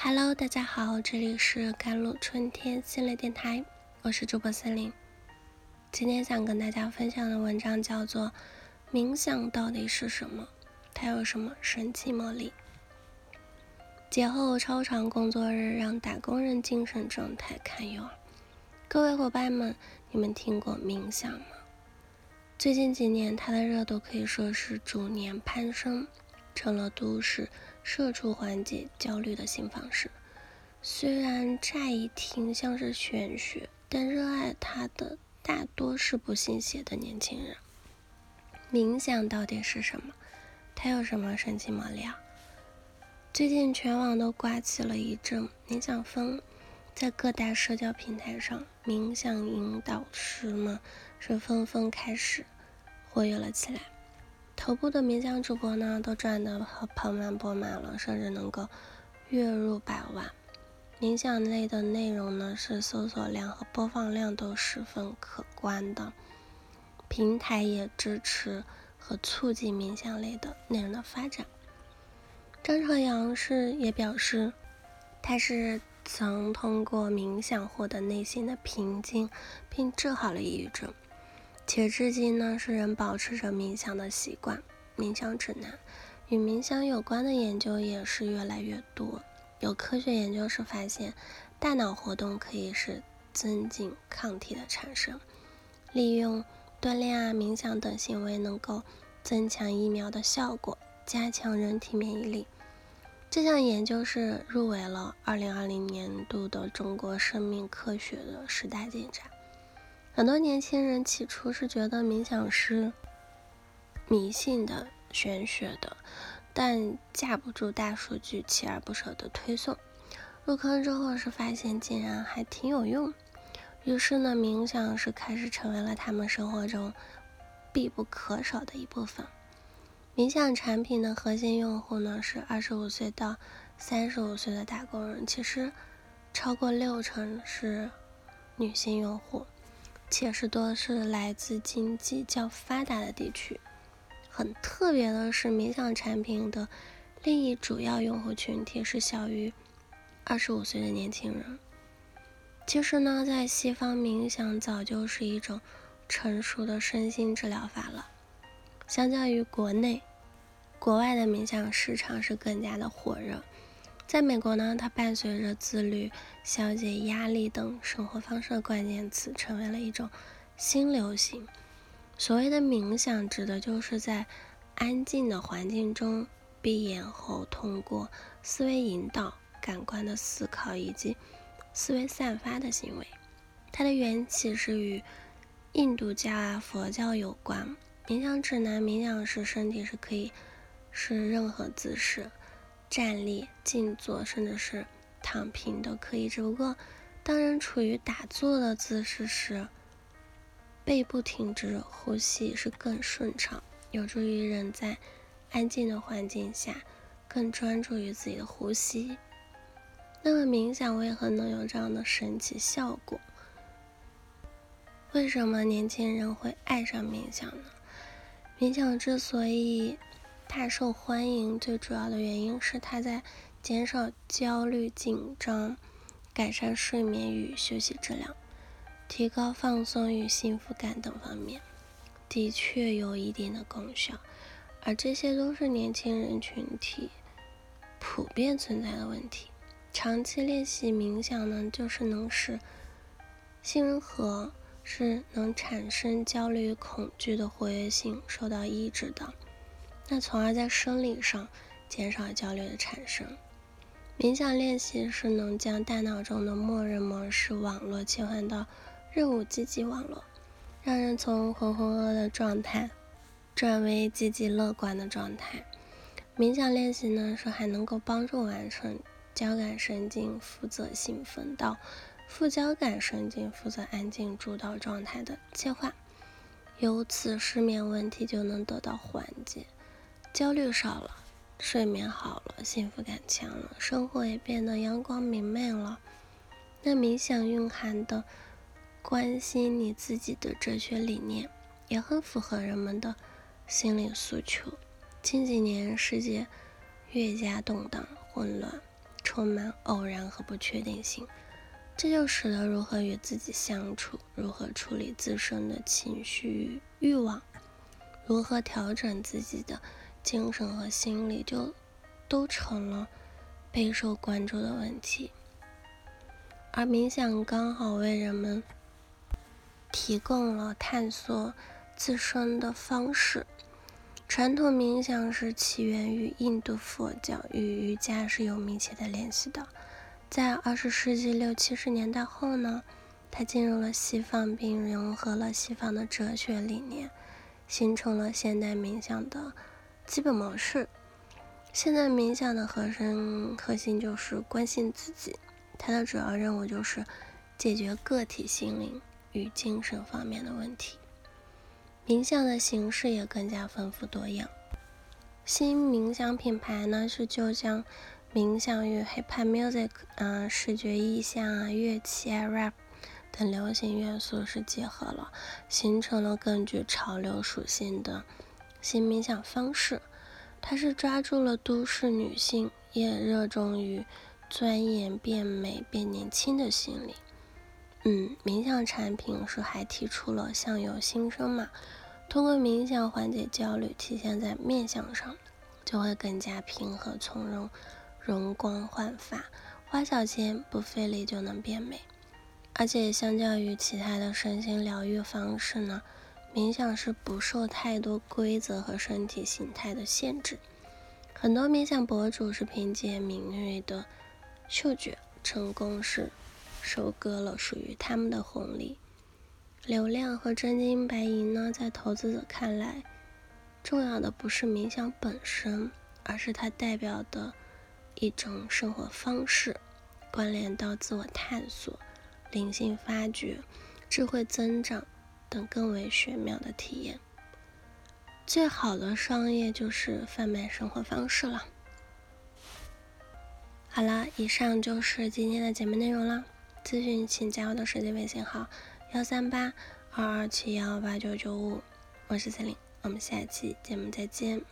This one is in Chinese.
Hello，大家好，这里是甘露春天心理电台，我是主播森林。今天想跟大家分享的文章叫做《冥想到底是什么？它有什么神奇魔力？》节后超长工作日让打工人精神状态堪忧。各位伙伴们，你们听过冥想吗？最近几年，它的热度可以说是逐年攀升，成了都市。社畜缓解焦虑的新方式，虽然乍一听像是玄学，但热爱它的大多是不信邪的年轻人。冥想到底是什么？它有什么神奇魔力啊？最近全网都刮起了一阵冥想风，在各大社交平台上，冥想引导师们是纷纷开始活跃了起来。头部的冥想主播呢，都赚得盆满钵满了，甚至能够月入百万。冥想类的内容呢，是搜索量和播放量都十分可观的。平台也支持和促进冥想类的内容的发展。张朝阳是也表示，他是曾通过冥想获得内心的平静，并治好了抑郁症。且至今呢，是仍保持着冥想的习惯。冥想指南与冥想有关的研究也是越来越多。有科学研究是发现，大脑活动可以是增进抗体的产生。利用锻炼啊、冥想等行为，能够增强疫苗的效果，加强人体免疫力。这项研究是入围了2020年度的中国生命科学的十大进展。很多年轻人起初是觉得冥想是迷信的、玄学的，但架不住大数据锲而不舍的推送。入坑之后是发现竟然还挺有用，于是呢，冥想是开始成为了他们生活中必不可少的一部分。冥想产品的核心用户呢是二十五岁到三十五岁的打工人，其实超过六成是女性用户。且是多是来自经济较发达的地区。很特别的是，冥想产品的另一主要用户群体是小于二十五岁的年轻人。其实呢，在西方，冥想早就是一种成熟的身心治疗法了。相较于国内，国外的冥想市场是更加的火热。在美国呢，它伴随着自律、消解压力等生活方式的关键词，成为了一种新流行。所谓的冥想，指的就是在安静的环境中闭眼后，通过思维引导、感官的思考以及思维散发的行为。它的缘起是与印度教啊、佛教有关。冥想指南，冥想时身体是可以是任何姿势。站立、静坐，甚至是躺平都可以。只不过，当人处于打坐的姿势时，背部挺直，呼吸是更顺畅，有助于人在安静的环境下更专注于自己的呼吸。那么，冥想为何能有这样的神奇效果？为什么年轻人会爱上冥想呢？冥想之所以……大受欢迎，最主要的原因是它在减少焦虑、紧张、改善睡眠与休息质量、提高放松与幸福感等方面，的确有一定的功效。而这些都是年轻人群体普遍存在的问题。长期练习冥想呢，就是能使杏仁核是能产生焦虑、恐惧的活跃性受到抑制的。那从而在生理上减少焦虑的产生。冥想练习是能将大脑中的默认模式网络切换到任务积极网络，让人从浑浑噩噩的状态转为积极乐观的状态。冥想练习呢，是还能够帮助完成交感神经负责兴奋到副交感神经负责安静主导状态的切换，由此失眠问题就能得到缓解。焦虑少了，睡眠好了，幸福感强了，生活也变得阳光明媚了。那冥想蕴含的关心你自己的哲学理念，也很符合人们的心理诉求。近几年世界越加动荡混乱，充满偶然和不确定性，这就使得如何与自己相处，如何处理自身的情绪欲望，如何调整自己的精神和心理，就都成了备受关注的问题。而冥想刚好为人们提供了探索自身的方式。传统冥想是起源于印度佛教，与瑜伽是有密切的联系的。在二十世纪六七十年代后呢，它进入了西方，并融合了西方的哲学理念，形成了现代冥想的基本模式。现在冥想的核心核心就是关心自己，它的主要任务就是解决个体心灵与精神方面的问题。冥想的形式也更加丰富多样。新冥想品牌呢是就将冥想与 hip hop music 啊、视觉意象啊、乐器啊、rap 等流行元素是结合了，形成了更具潮流属性的新冥想方式。它是抓住了都市女性也热衷于钻研变美、变年轻的心理。嗯，冥想产品是还提出了相由心生嘛。通过冥想缓解焦虑，体现在面相上，就会更加平和从容，容光焕发，花小钱不费力就能变美。而且相较于其他的身心疗愈方式呢，冥想是不受太多规则和身体形态的限制。很多冥想博主是凭借敏锐的嗅觉，成功是收割了属于他们的红利。流量和真金白银呢，在投资者看来，重要的不是冥想本身，而是它代表的一种生活方式，关联到自我探索、灵性发掘、智慧增长等更为玄妙的体验。最好的商业就是贩卖生活方式了。好了，以上就是今天的节目内容了。咨询请加我的手机微信号。幺三八二二七幺八九九五，我是森林，我们下期节目再见。